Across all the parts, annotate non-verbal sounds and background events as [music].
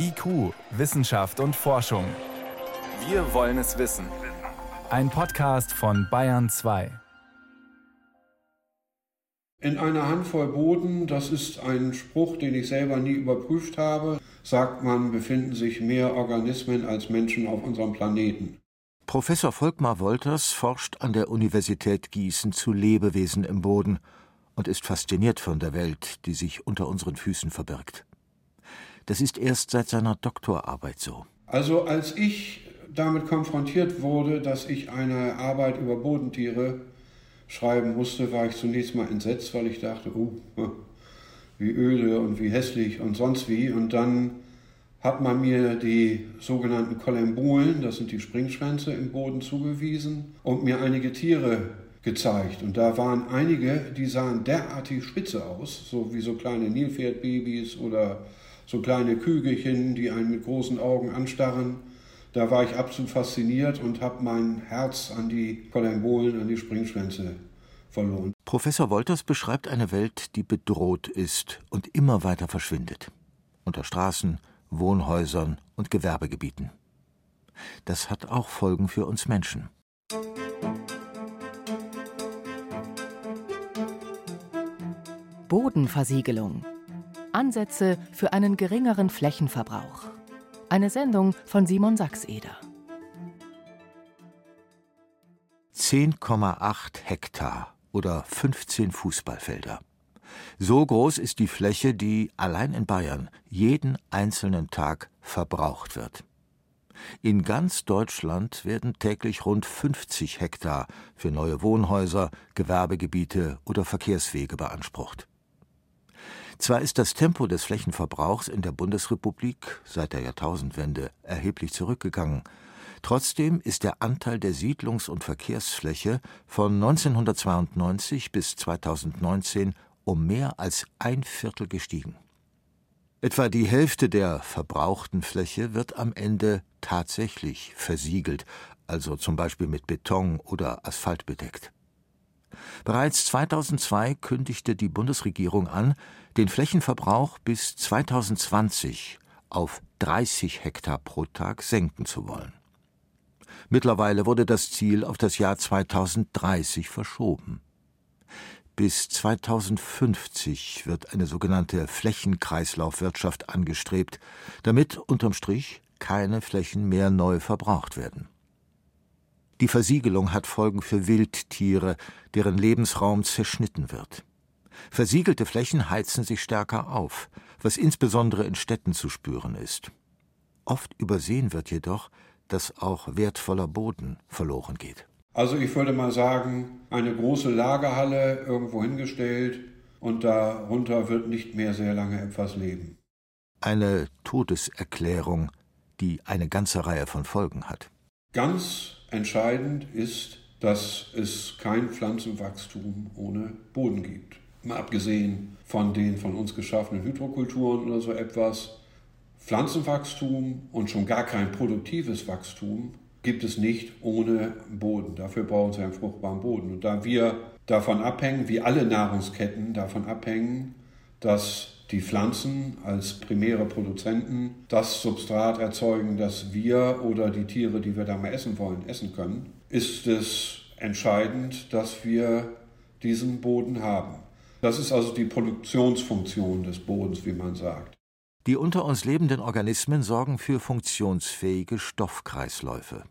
IQ, Wissenschaft und Forschung. Wir wollen es wissen. Ein Podcast von Bayern 2. In einer Handvoll Boden, das ist ein Spruch, den ich selber nie überprüft habe, sagt man, befinden sich mehr Organismen als Menschen auf unserem Planeten. Professor Volkmar Wolters forscht an der Universität Gießen zu Lebewesen im Boden und ist fasziniert von der Welt, die sich unter unseren Füßen verbirgt. Das ist erst seit seiner Doktorarbeit so. Also als ich damit konfrontiert wurde, dass ich eine Arbeit über Bodentiere schreiben musste, war ich zunächst mal entsetzt, weil ich dachte, oh, [laughs] wie öde und wie hässlich und sonst wie. Und dann hat man mir die sogenannten Kolembulen, das sind die Springschwänze im Boden zugewiesen und mir einige Tiere gezeigt. Und da waren einige, die sahen derartig spitze aus, so wie so kleine Nilpferdbabys oder so kleine Kügelchen, die einen mit großen Augen anstarren. Da war ich absolut fasziniert und habe mein Herz an die Kolembolen, an die Springschwänze verloren. Professor Wolters beschreibt eine Welt, die bedroht ist und immer weiter verschwindet. Unter Straßen, Wohnhäusern und Gewerbegebieten. Das hat auch Folgen für uns Menschen. Bodenversiegelung Ansätze für einen geringeren Flächenverbrauch. Eine Sendung von Simon Sachseder. 10,8 Hektar oder 15 Fußballfelder. So groß ist die Fläche, die allein in Bayern jeden einzelnen Tag verbraucht wird. In ganz Deutschland werden täglich rund 50 Hektar für neue Wohnhäuser, Gewerbegebiete oder Verkehrswege beansprucht. Zwar ist das Tempo des Flächenverbrauchs in der Bundesrepublik seit der Jahrtausendwende erheblich zurückgegangen, trotzdem ist der Anteil der Siedlungs- und Verkehrsfläche von 1992 bis 2019 um mehr als ein Viertel gestiegen. Etwa die Hälfte der verbrauchten Fläche wird am Ende tatsächlich versiegelt, also zum Beispiel mit Beton oder Asphalt bedeckt. Bereits 2002 kündigte die Bundesregierung an, den Flächenverbrauch bis 2020 auf 30 Hektar pro Tag senken zu wollen. Mittlerweile wurde das Ziel auf das Jahr 2030 verschoben. Bis 2050 wird eine sogenannte Flächenkreislaufwirtschaft angestrebt, damit unterm Strich keine Flächen mehr neu verbraucht werden. Die Versiegelung hat Folgen für Wildtiere, deren Lebensraum zerschnitten wird. Versiegelte Flächen heizen sich stärker auf, was insbesondere in Städten zu spüren ist. Oft übersehen wird jedoch, dass auch wertvoller Boden verloren geht. Also ich würde mal sagen, eine große Lagerhalle irgendwo hingestellt und darunter wird nicht mehr sehr lange etwas leben. Eine Todeserklärung, die eine ganze Reihe von Folgen hat. Ganz entscheidend ist, dass es kein Pflanzenwachstum ohne Boden gibt. Mal abgesehen von den von uns geschaffenen Hydrokulturen oder so etwas. Pflanzenwachstum und schon gar kein produktives Wachstum gibt es nicht ohne Boden. Dafür brauchen sie einen fruchtbaren Boden. Und da wir davon abhängen, wie alle Nahrungsketten davon abhängen, dass die Pflanzen als primäre Produzenten das Substrat erzeugen, das wir oder die Tiere, die wir da mal essen wollen, essen können, ist es entscheidend, dass wir diesen Boden haben. Das ist also die Produktionsfunktion des Bodens, wie man sagt. Die unter uns lebenden Organismen sorgen für funktionsfähige Stoffkreisläufe.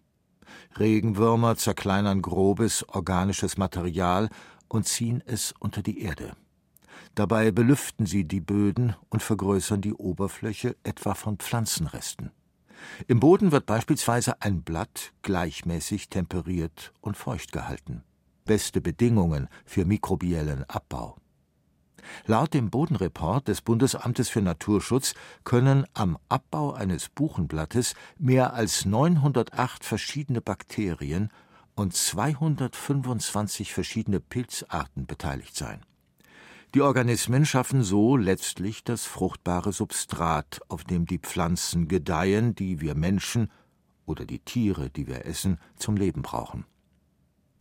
Regenwürmer zerkleinern grobes organisches Material und ziehen es unter die Erde. Dabei belüften sie die Böden und vergrößern die Oberfläche etwa von Pflanzenresten. Im Boden wird beispielsweise ein Blatt gleichmäßig temperiert und feucht gehalten. Beste Bedingungen für mikrobiellen Abbau. Laut dem Bodenreport des Bundesamtes für Naturschutz können am Abbau eines Buchenblattes mehr als 908 verschiedene Bakterien und 225 verschiedene Pilzarten beteiligt sein. Die Organismen schaffen so letztlich das fruchtbare Substrat, auf dem die Pflanzen gedeihen, die wir Menschen oder die Tiere, die wir essen, zum Leben brauchen.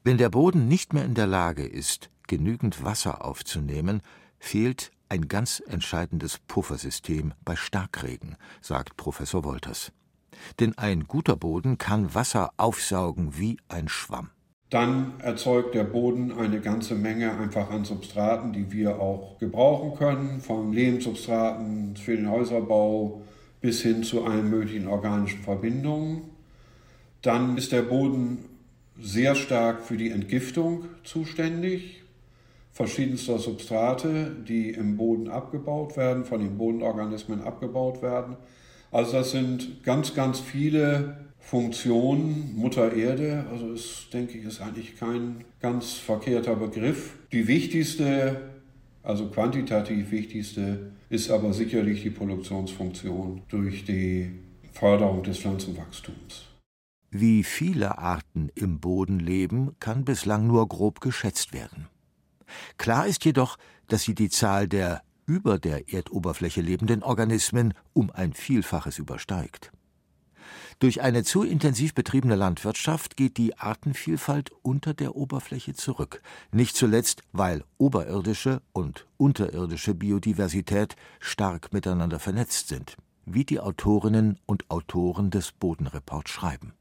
Wenn der Boden nicht mehr in der Lage ist, genügend Wasser aufzunehmen, fehlt ein ganz entscheidendes Puffersystem bei Starkregen, sagt Professor Wolters. Denn ein guter Boden kann Wasser aufsaugen wie ein Schwamm. Dann erzeugt der Boden eine ganze Menge einfach an Substraten, die wir auch gebrauchen können, von Lehmsubstraten für den Häuserbau bis hin zu allen möglichen organischen Verbindungen. Dann ist der Boden sehr stark für die Entgiftung zuständig verschiedenster Substrate, die im Boden abgebaut werden, von den Bodenorganismen abgebaut werden. Also das sind ganz, ganz viele Funktion Mutter Erde, also ist, denke ich, ist eigentlich kein ganz verkehrter Begriff. Die wichtigste, also quantitativ wichtigste, ist aber sicherlich die Produktionsfunktion durch die Förderung des Pflanzenwachstums. Wie viele Arten im Boden leben, kann bislang nur grob geschätzt werden. Klar ist jedoch, dass sie die Zahl der über der Erdoberfläche lebenden Organismen um ein Vielfaches übersteigt. Durch eine zu intensiv betriebene Landwirtschaft geht die Artenvielfalt unter der Oberfläche zurück, nicht zuletzt, weil oberirdische und unterirdische Biodiversität stark miteinander vernetzt sind, wie die Autorinnen und Autoren des Bodenreports schreiben.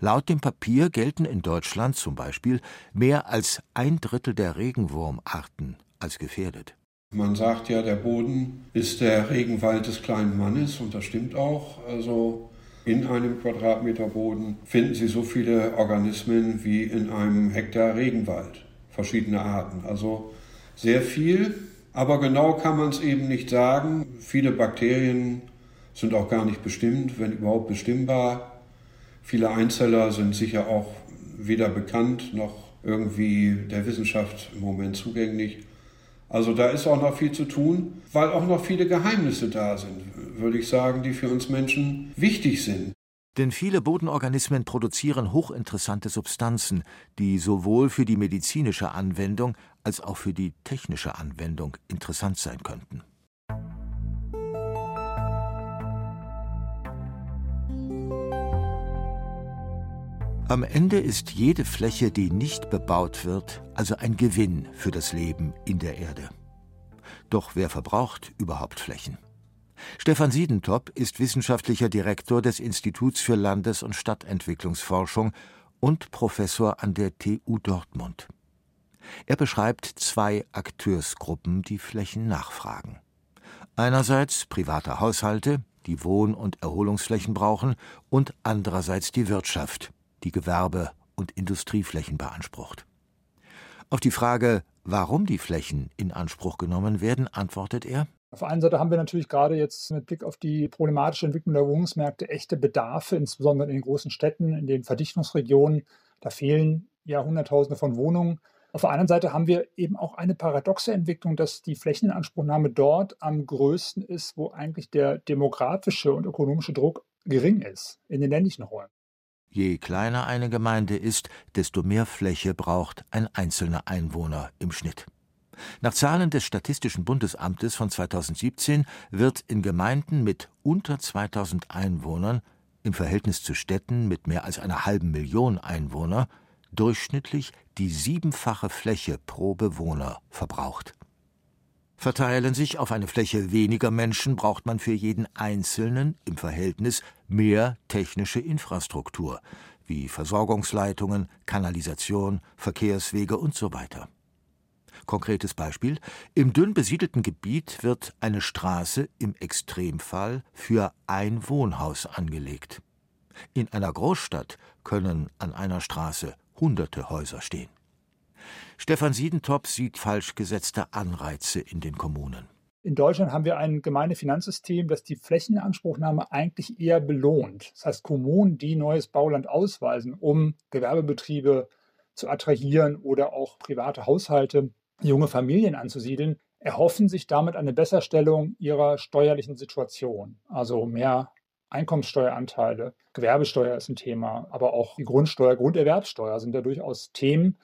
Laut dem Papier gelten in Deutschland zum Beispiel mehr als ein Drittel der Regenwurmarten als gefährdet. Man sagt ja, der Boden ist der Regenwald des kleinen Mannes und das stimmt auch. Also in einem Quadratmeter Boden finden Sie so viele Organismen wie in einem Hektar Regenwald, verschiedene Arten. Also sehr viel, aber genau kann man es eben nicht sagen. Viele Bakterien sind auch gar nicht bestimmt, wenn überhaupt bestimmbar. Viele Einzeller sind sicher auch weder bekannt noch irgendwie der Wissenschaft im Moment zugänglich. Also da ist auch noch viel zu tun, weil auch noch viele Geheimnisse da sind, würde ich sagen, die für uns Menschen wichtig sind. Denn viele Bodenorganismen produzieren hochinteressante Substanzen, die sowohl für die medizinische Anwendung als auch für die technische Anwendung interessant sein könnten. Am Ende ist jede Fläche, die nicht bebaut wird, also ein Gewinn für das Leben in der Erde. Doch wer verbraucht überhaupt Flächen? Stefan Siedentop ist wissenschaftlicher Direktor des Instituts für Landes- und Stadtentwicklungsforschung und Professor an der TU Dortmund. Er beschreibt zwei Akteursgruppen, die Flächen nachfragen. Einerseits private Haushalte, die Wohn- und Erholungsflächen brauchen, und andererseits die Wirtschaft, die Gewerbe- und Industrieflächen beansprucht. Auf die Frage, warum die Flächen in Anspruch genommen werden, antwortet er auf der einen Seite haben wir natürlich gerade jetzt mit Blick auf die problematische Entwicklung der Wohnungsmärkte echte Bedarfe, insbesondere in den großen Städten, in den Verdichtungsregionen. Da fehlen ja Hunderttausende von Wohnungen. Auf der anderen Seite haben wir eben auch eine paradoxe Entwicklung, dass die Flächeninanspruchnahme dort am größten ist, wo eigentlich der demografische und ökonomische Druck gering ist, in den ländlichen Räumen. Je kleiner eine Gemeinde ist, desto mehr Fläche braucht ein einzelner Einwohner im Schnitt. Nach Zahlen des Statistischen Bundesamtes von 2017 wird in Gemeinden mit unter 2000 Einwohnern im Verhältnis zu Städten mit mehr als einer halben Million Einwohner durchschnittlich die siebenfache Fläche pro Bewohner verbraucht. Verteilen sich auf eine Fläche weniger Menschen, braucht man für jeden Einzelnen im Verhältnis mehr technische Infrastruktur, wie Versorgungsleitungen, Kanalisation, Verkehrswege und so weiter. Konkretes Beispiel: Im dünn besiedelten Gebiet wird eine Straße im Extremfall für ein Wohnhaus angelegt. In einer Großstadt können an einer Straße hunderte Häuser stehen. Stefan Siedentop sieht falsch gesetzte Anreize in den Kommunen. In Deutschland haben wir ein Gemeindefinanzsystem, das die Flächeninanspruchnahme eigentlich eher belohnt. Das heißt, Kommunen, die neues Bauland ausweisen, um Gewerbebetriebe zu attrahieren oder auch private Haushalte, junge Familien anzusiedeln, erhoffen sich damit eine Besserstellung ihrer steuerlichen Situation. Also mehr Einkommenssteueranteile, Gewerbesteuer ist ein Thema, aber auch die Grundsteuer, Grunderwerbsteuer sind ja durchaus Themen,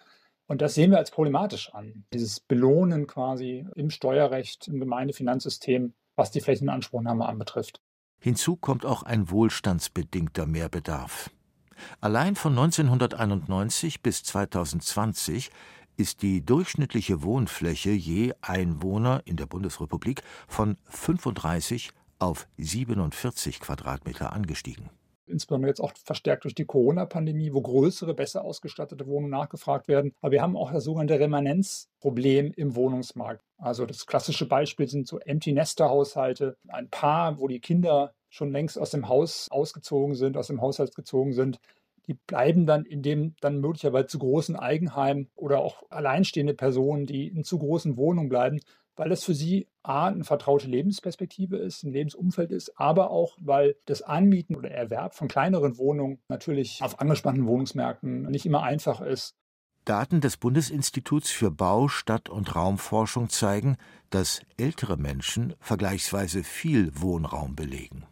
und das sehen wir als problematisch an. Dieses Belohnen quasi im Steuerrecht, im Gemeindefinanzsystem, was die Flächenanspruchnahme anbetrifft. Hinzu kommt auch ein wohlstandsbedingter Mehrbedarf. Allein von 1991 bis 2020 ist die durchschnittliche Wohnfläche je Einwohner in der Bundesrepublik von 35 auf 47 Quadratmeter angestiegen. Insbesondere jetzt auch verstärkt durch die Corona-Pandemie, wo größere, besser ausgestattete Wohnungen nachgefragt werden. Aber wir haben auch das sogenannte Remanenzproblem im Wohnungsmarkt. Also das klassische Beispiel sind so Empty-Nester-Haushalte. Ein Paar, wo die Kinder schon längst aus dem Haus ausgezogen sind, aus dem Haushalt gezogen sind, die bleiben dann in dem dann möglicherweise zu großen Eigenheim oder auch alleinstehende Personen, die in zu großen Wohnungen bleiben, weil das für sie A, eine vertraute Lebensperspektive ist, ein Lebensumfeld ist, aber auch, weil das Anmieten oder Erwerb von kleineren Wohnungen natürlich auf angespannten Wohnungsmärkten nicht immer einfach ist. Daten des Bundesinstituts für Bau, Stadt- und Raumforschung zeigen, dass ältere Menschen vergleichsweise viel Wohnraum belegen.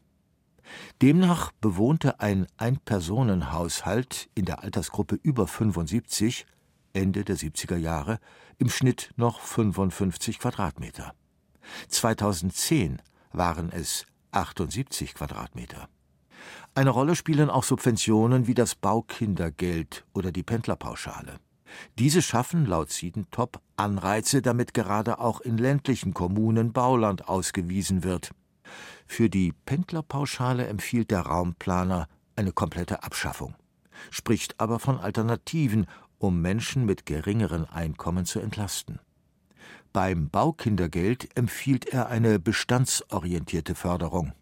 Demnach bewohnte ein Ein-Personen-Haushalt in der Altersgruppe über 75 Ende der 70er Jahre im Schnitt noch 55 Quadratmeter. 2010 waren es 78 Quadratmeter. Eine Rolle spielen auch Subventionen wie das Baukindergeld oder die Pendlerpauschale. Diese schaffen laut Siedentop Anreize, damit gerade auch in ländlichen Kommunen Bauland ausgewiesen wird. Für die Pendlerpauschale empfiehlt der Raumplaner eine komplette Abschaffung, spricht aber von Alternativen, um Menschen mit geringeren Einkommen zu entlasten. Beim Baukindergeld empfiehlt er eine bestandsorientierte Förderung,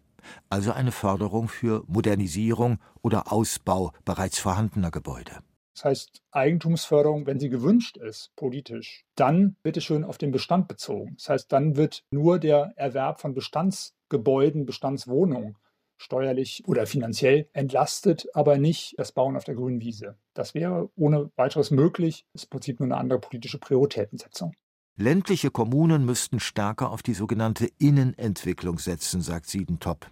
also eine Förderung für Modernisierung oder Ausbau bereits vorhandener Gebäude. Das heißt, Eigentumsförderung, wenn sie gewünscht ist, politisch, dann bitte schön auf den Bestand bezogen. Das heißt, dann wird nur der Erwerb von Bestandsgebäuden, Bestandswohnungen steuerlich oder finanziell entlastet, aber nicht das Bauen auf der grünen Wiese. Das wäre ohne weiteres möglich. Ist im Prinzip nur eine andere politische Prioritätensetzung. Ländliche Kommunen müssten stärker auf die sogenannte Innenentwicklung setzen, sagt Siedentop.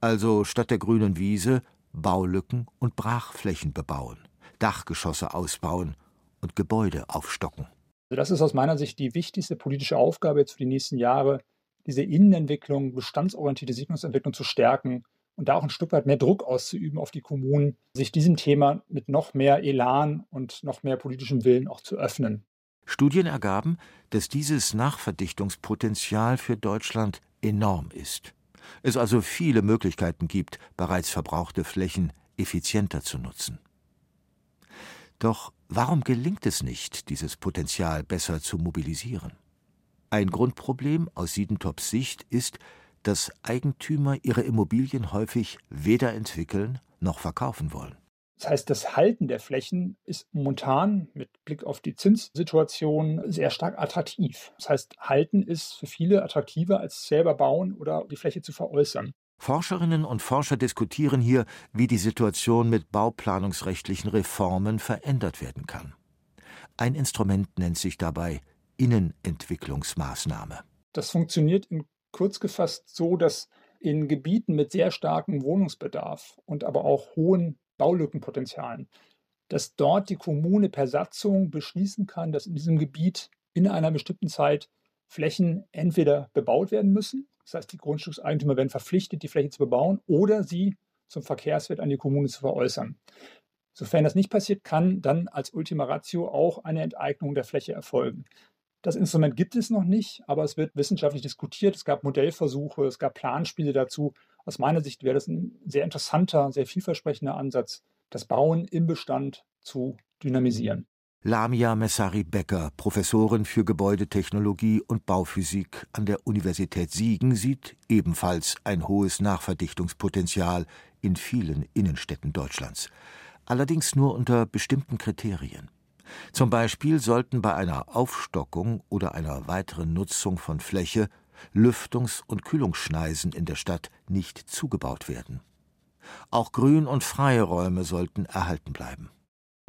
Also statt der grünen Wiese Baulücken und Brachflächen bebauen, Dachgeschosse ausbauen und Gebäude aufstocken. Also das ist aus meiner Sicht die wichtigste politische Aufgabe jetzt für die nächsten Jahre, diese Innenentwicklung, bestandsorientierte Siedlungsentwicklung zu stärken und da auch ein Stück weit mehr Druck auszuüben auf die Kommunen, sich diesem Thema mit noch mehr Elan und noch mehr politischem Willen auch zu öffnen. Studien ergaben, dass dieses Nachverdichtungspotenzial für Deutschland enorm ist. Es also viele Möglichkeiten gibt, bereits verbrauchte Flächen effizienter zu nutzen. Doch warum gelingt es nicht, dieses Potenzial besser zu mobilisieren? Ein Grundproblem aus Siedentops Sicht ist, dass Eigentümer ihre Immobilien häufig weder entwickeln noch verkaufen wollen. Das heißt, das Halten der Flächen ist momentan mit Blick auf die Zinssituation sehr stark attraktiv. Das heißt, Halten ist für viele attraktiver als selber bauen oder die Fläche zu veräußern. Forscherinnen und Forscher diskutieren hier, wie die Situation mit bauplanungsrechtlichen Reformen verändert werden kann. Ein Instrument nennt sich dabei Innenentwicklungsmaßnahme. Das funktioniert in kurz gefasst so, dass in Gebieten mit sehr starkem Wohnungsbedarf und aber auch hohen Baulückenpotenzialen, dass dort die Kommune per Satzung beschließen kann, dass in diesem Gebiet in einer bestimmten Zeit Flächen entweder bebaut werden müssen, das heißt, die Grundstückseigentümer werden verpflichtet, die Fläche zu bebauen, oder sie zum Verkehrswert an die Kommune zu veräußern. Sofern das nicht passiert, kann dann als Ultima Ratio auch eine Enteignung der Fläche erfolgen. Das Instrument gibt es noch nicht, aber es wird wissenschaftlich diskutiert. Es gab Modellversuche, es gab Planspiele dazu. Aus meiner Sicht wäre das ein sehr interessanter, sehr vielversprechender Ansatz, das Bauen im Bestand zu dynamisieren. Lamia Messari-Becker, Professorin für Gebäudetechnologie und Bauphysik an der Universität Siegen, sieht ebenfalls ein hohes Nachverdichtungspotenzial in vielen Innenstädten Deutschlands. Allerdings nur unter bestimmten Kriterien. Zum Beispiel sollten bei einer Aufstockung oder einer weiteren Nutzung von Fläche Lüftungs- und Kühlungsschneisen in der Stadt nicht zugebaut werden. Auch Grün- und freie Räume sollten erhalten bleiben.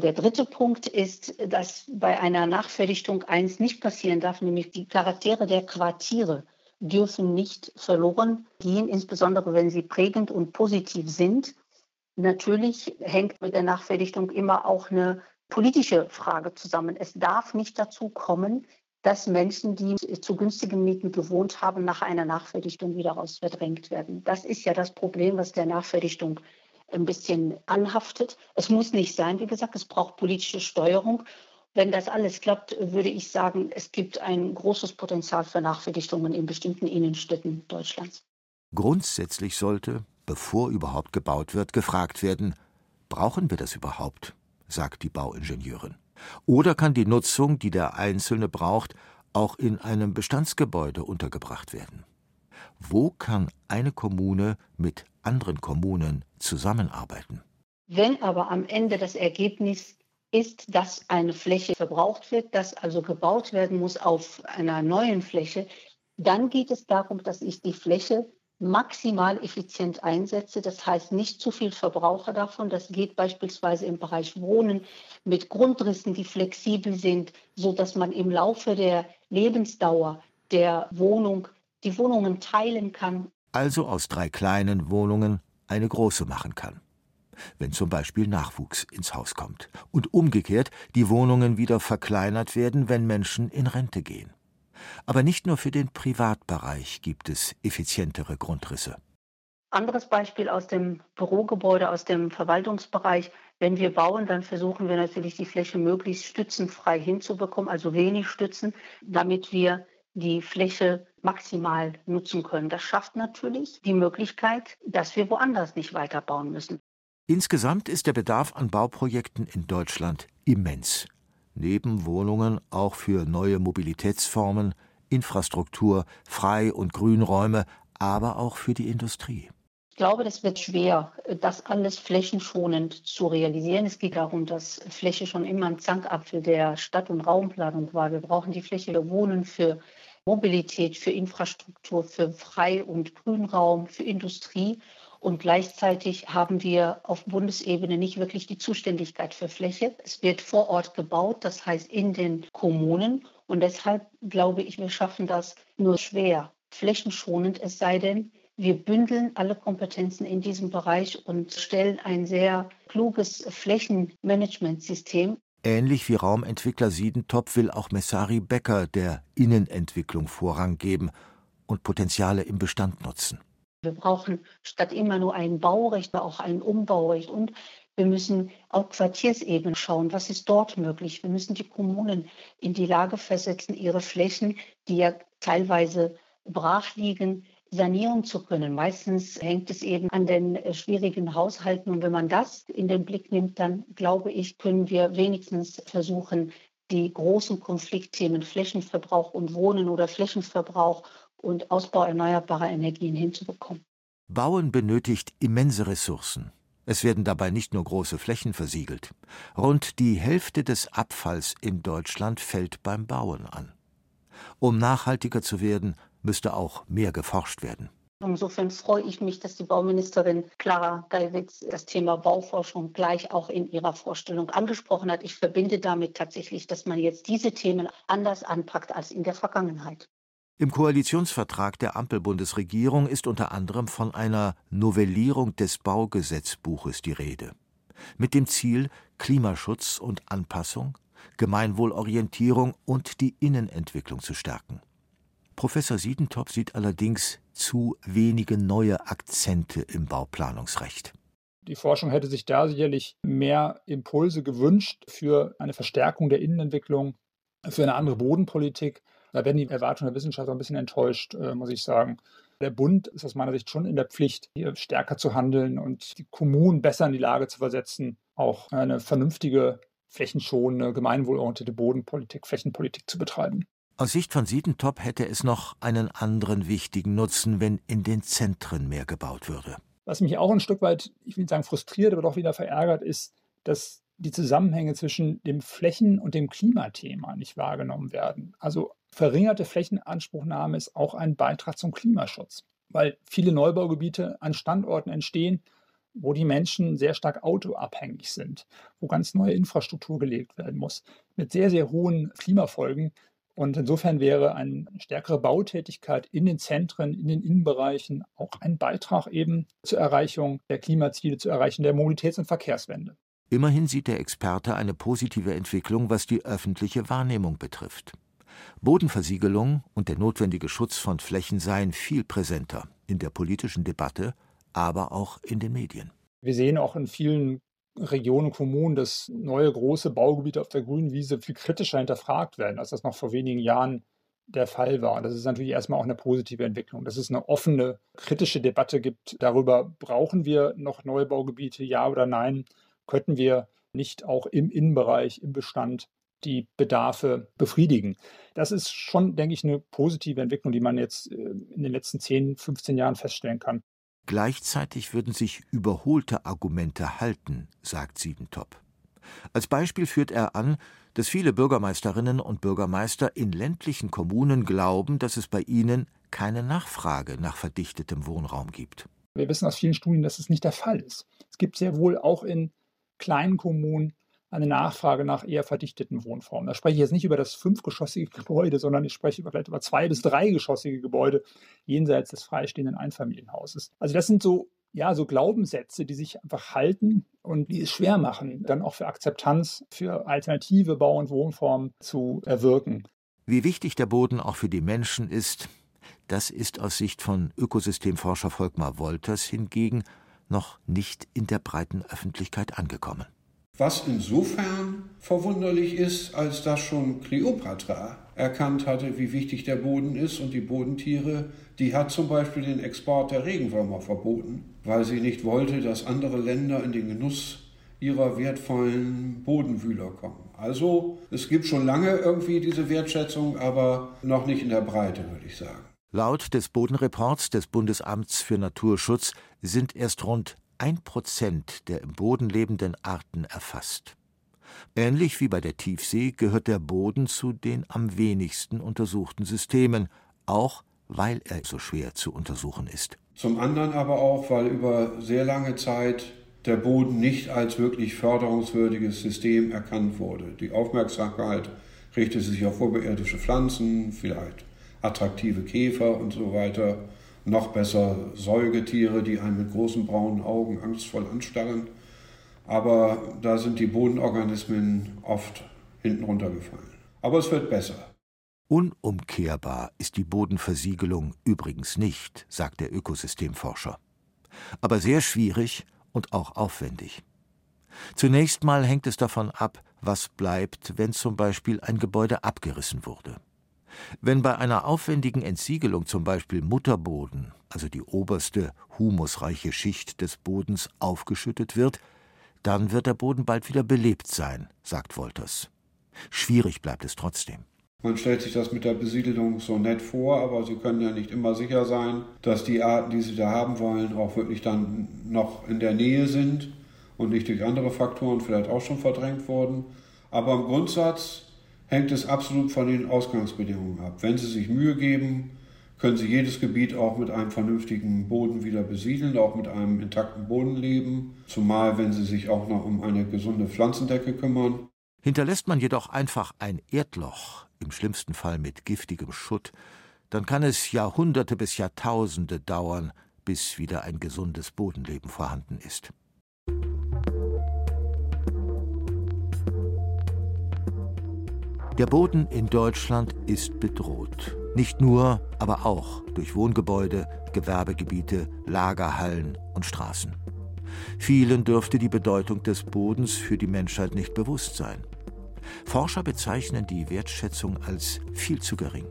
Der dritte Punkt ist, dass bei einer Nachverdichtung eins nicht passieren darf, nämlich die Charaktere der Quartiere dürfen nicht verloren gehen, insbesondere wenn sie prägend und positiv sind. Natürlich hängt mit der Nachverdichtung immer auch eine politische Frage zusammen. Es darf nicht dazu kommen, dass Menschen, die zu günstigen Mieten gewohnt haben, nach einer Nachverdichtung wieder raus verdrängt werden. Das ist ja das Problem, was der Nachverdichtung ein bisschen anhaftet. Es muss nicht sein, wie gesagt, es braucht politische Steuerung. Wenn das alles klappt, würde ich sagen, es gibt ein großes Potenzial für Nachverdichtungen in bestimmten Innenstädten Deutschlands. Grundsätzlich sollte, bevor überhaupt gebaut wird, gefragt werden, brauchen wir das überhaupt? Sagt die Bauingenieurin. Oder kann die Nutzung, die der Einzelne braucht, auch in einem Bestandsgebäude untergebracht werden? Wo kann eine Kommune mit anderen Kommunen zusammenarbeiten? Wenn aber am Ende das Ergebnis ist, dass eine Fläche verbraucht wird, dass also gebaut werden muss auf einer neuen Fläche, dann geht es darum, dass ich die Fläche maximal effizient einsetze. Das heißt, nicht zu viel Verbraucher davon. Das geht beispielsweise im Bereich Wohnen mit Grundrissen, die flexibel sind, so dass man im Laufe der Lebensdauer der Wohnung die Wohnungen teilen kann. Also aus drei kleinen Wohnungen eine große machen kann. Wenn zum Beispiel Nachwuchs ins Haus kommt. Und umgekehrt die Wohnungen wieder verkleinert werden, wenn Menschen in Rente gehen. Aber nicht nur für den Privatbereich gibt es effizientere Grundrisse. Anderes Beispiel aus dem Bürogebäude, aus dem Verwaltungsbereich. Wenn wir bauen, dann versuchen wir natürlich die Fläche möglichst stützenfrei hinzubekommen, also wenig Stützen, damit wir die Fläche maximal nutzen können. Das schafft natürlich die Möglichkeit, dass wir woanders nicht weiterbauen müssen. Insgesamt ist der Bedarf an Bauprojekten in Deutschland immens. Neben Wohnungen auch für neue Mobilitätsformen, Infrastruktur, Frei- und Grünräume, aber auch für die Industrie. Ich glaube, das wird schwer, das alles flächenschonend zu realisieren. Es geht darum, dass Fläche schon immer ein Zankapfel der Stadt- und Raumplanung war. Wir brauchen die Fläche für Wohnen, für Mobilität, für Infrastruktur, für Frei- und Grünraum, für Industrie. Und gleichzeitig haben wir auf Bundesebene nicht wirklich die Zuständigkeit für Fläche. Es wird vor Ort gebaut, das heißt in den Kommunen. Und deshalb glaube ich, wir schaffen das nur schwer, flächenschonend, es sei denn, wir bündeln alle Kompetenzen in diesem Bereich und stellen ein sehr kluges Flächenmanagementsystem. Ähnlich wie Raumentwickler Siedentop will auch Messari Becker der Innenentwicklung Vorrang geben und Potenziale im Bestand nutzen. Wir brauchen statt immer nur ein Baurecht auch ein Umbaurecht und wir müssen auf Quartiersebene schauen, was ist dort möglich. Wir müssen die Kommunen in die Lage versetzen, ihre Flächen, die ja teilweise brach liegen, sanieren zu können. Meistens hängt es eben an den äh, schwierigen Haushalten. Und wenn man das in den Blick nimmt, dann glaube ich, können wir wenigstens versuchen, die großen Konfliktthemen Flächenverbrauch und Wohnen oder Flächenverbrauch und Ausbau erneuerbarer Energien hinzubekommen. Bauen benötigt immense Ressourcen. Es werden dabei nicht nur große Flächen versiegelt. Rund die Hälfte des Abfalls in Deutschland fällt beim Bauen an. Um nachhaltiger zu werden, müsste auch mehr geforscht werden. Insofern freue ich mich, dass die Bauministerin Clara Geiwitz das Thema Bauforschung gleich auch in ihrer Vorstellung angesprochen hat. Ich verbinde damit tatsächlich, dass man jetzt diese Themen anders anpackt als in der Vergangenheit. Im Koalitionsvertrag der Ampelbundesregierung ist unter anderem von einer Novellierung des Baugesetzbuches die Rede. Mit dem Ziel, Klimaschutz und Anpassung, Gemeinwohlorientierung und die Innenentwicklung zu stärken. Professor Siedentop sieht allerdings zu wenige neue Akzente im Bauplanungsrecht. Die Forschung hätte sich da sicherlich mehr Impulse gewünscht für eine Verstärkung der Innenentwicklung, für eine andere Bodenpolitik. Da werden die Erwartungen der Wissenschaftler ein bisschen enttäuscht, äh, muss ich sagen. Der Bund ist aus meiner Sicht schon in der Pflicht, hier stärker zu handeln und die Kommunen besser in die Lage zu versetzen, auch eine vernünftige, flächenschonende, gemeinwohlorientierte Bodenpolitik, Flächenpolitik zu betreiben. Aus Sicht von Siedentop hätte es noch einen anderen wichtigen Nutzen, wenn in den Zentren mehr gebaut würde. Was mich auch ein Stück weit, ich will nicht sagen frustriert, aber doch wieder verärgert, ist, dass die Zusammenhänge zwischen dem Flächen- und dem Klimathema nicht wahrgenommen werden. Also verringerte Flächenanspruchnahme ist auch ein Beitrag zum Klimaschutz, weil viele Neubaugebiete an Standorten entstehen, wo die Menschen sehr stark autoabhängig sind, wo ganz neue Infrastruktur gelegt werden muss, mit sehr, sehr hohen Klimafolgen, und insofern wäre eine stärkere Bautätigkeit in den Zentren, in den Innenbereichen auch ein Beitrag eben zur Erreichung der Klimaziele, zur Erreichung der Mobilitäts- und Verkehrswende. Immerhin sieht der Experte eine positive Entwicklung, was die öffentliche Wahrnehmung betrifft. Bodenversiegelung und der notwendige Schutz von Flächen seien viel präsenter in der politischen Debatte, aber auch in den Medien. Wir sehen auch in vielen Regionen und Kommunen, dass neue große Baugebiete auf der grünen Wiese viel kritischer hinterfragt werden, als das noch vor wenigen Jahren der Fall war. Das ist natürlich erstmal auch eine positive Entwicklung, dass es eine offene, kritische Debatte gibt darüber, brauchen wir noch neue Baugebiete, ja oder nein? Könnten wir nicht auch im Innenbereich, im Bestand die Bedarfe befriedigen. Das ist schon, denke ich, eine positive Entwicklung, die man jetzt äh, in den letzten 10, 15 Jahren feststellen kann. Gleichzeitig würden sich überholte Argumente halten, sagt Siedentop. Als Beispiel führt er an, dass viele Bürgermeisterinnen und Bürgermeister in ländlichen Kommunen glauben, dass es bei ihnen keine Nachfrage nach verdichtetem Wohnraum gibt. Wir wissen aus vielen Studien, dass es nicht der Fall ist. Es gibt sehr wohl auch in kleinen Kommunen eine Nachfrage nach eher verdichteten Wohnformen. Da spreche ich jetzt nicht über das fünfgeschossige [laughs] Gebäude, sondern ich spreche vielleicht über zwei- bis dreigeschossige Gebäude jenseits des freistehenden Einfamilienhauses. Also das sind so ja, so Glaubenssätze, die sich einfach halten und die es schwer machen, dann auch für Akzeptanz für alternative Bau- und Wohnformen zu erwirken. Wie wichtig der Boden auch für die Menschen ist, das ist aus Sicht von Ökosystemforscher Volkmar Wolters hingegen noch nicht in der breiten Öffentlichkeit angekommen. Was insofern verwunderlich ist, als dass schon Kleopatra erkannt hatte, wie wichtig der Boden ist und die Bodentiere, die hat zum Beispiel den Export der Regenwürmer verboten, weil sie nicht wollte, dass andere Länder in den Genuss ihrer wertvollen Bodenwühler kommen. Also es gibt schon lange irgendwie diese Wertschätzung, aber noch nicht in der Breite, würde ich sagen. Laut des Bodenreports des Bundesamts für Naturschutz sind erst rund ein Prozent der im Boden lebenden Arten erfasst. Ähnlich wie bei der Tiefsee gehört der Boden zu den am wenigsten untersuchten Systemen, auch weil er so schwer zu untersuchen ist. Zum anderen aber auch, weil über sehr lange Zeit der Boden nicht als wirklich förderungswürdiges System erkannt wurde. Die Aufmerksamkeit richtete sich auf oberirdische Pflanzen, vielleicht attraktive Käfer und so weiter noch besser Säugetiere, die einen mit großen braunen Augen angstvoll anstarren. Aber da sind die Bodenorganismen oft hinten runtergefallen. Aber es wird besser. Unumkehrbar ist die Bodenversiegelung übrigens nicht, sagt der Ökosystemforscher. Aber sehr schwierig und auch aufwendig. Zunächst mal hängt es davon ab, was bleibt, wenn zum Beispiel ein Gebäude abgerissen wurde. Wenn bei einer aufwendigen Entsiegelung zum Beispiel Mutterboden, also die oberste humusreiche Schicht des Bodens, aufgeschüttet wird, dann wird der Boden bald wieder belebt sein, sagt Wolters. Schwierig bleibt es trotzdem. Man stellt sich das mit der Besiedelung so nett vor, aber Sie können ja nicht immer sicher sein, dass die Arten, die Sie da haben wollen, auch wirklich dann noch in der Nähe sind und nicht durch andere Faktoren vielleicht auch schon verdrängt wurden. Aber im Grundsatz hängt es absolut von den Ausgangsbedingungen ab. Wenn Sie sich Mühe geben, können Sie jedes Gebiet auch mit einem vernünftigen Boden wieder besiedeln, auch mit einem intakten Bodenleben, zumal wenn Sie sich auch noch um eine gesunde Pflanzendecke kümmern. Hinterlässt man jedoch einfach ein Erdloch, im schlimmsten Fall mit giftigem Schutt, dann kann es Jahrhunderte bis Jahrtausende dauern, bis wieder ein gesundes Bodenleben vorhanden ist. Der Boden in Deutschland ist bedroht. Nicht nur, aber auch durch Wohngebäude, Gewerbegebiete, Lagerhallen und Straßen. Vielen dürfte die Bedeutung des Bodens für die Menschheit nicht bewusst sein. Forscher bezeichnen die Wertschätzung als viel zu gering.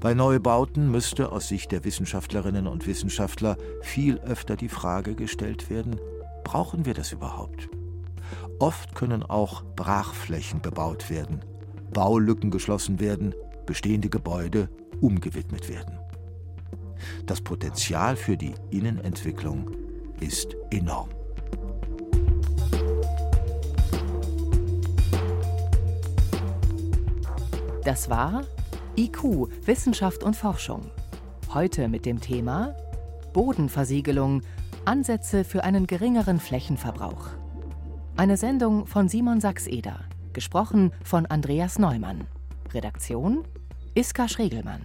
Bei Neubauten müsste aus Sicht der Wissenschaftlerinnen und Wissenschaftler viel öfter die Frage gestellt werden, brauchen wir das überhaupt? Oft können auch Brachflächen bebaut werden, Baulücken geschlossen werden, bestehende Gebäude umgewidmet werden. Das Potenzial für die Innenentwicklung ist enorm. Das war IQ, Wissenschaft und Forschung. Heute mit dem Thema Bodenversiegelung, Ansätze für einen geringeren Flächenverbrauch. Eine Sendung von Simon Sachs-Eder. Gesprochen von Andreas Neumann. Redaktion Iska Schregelmann.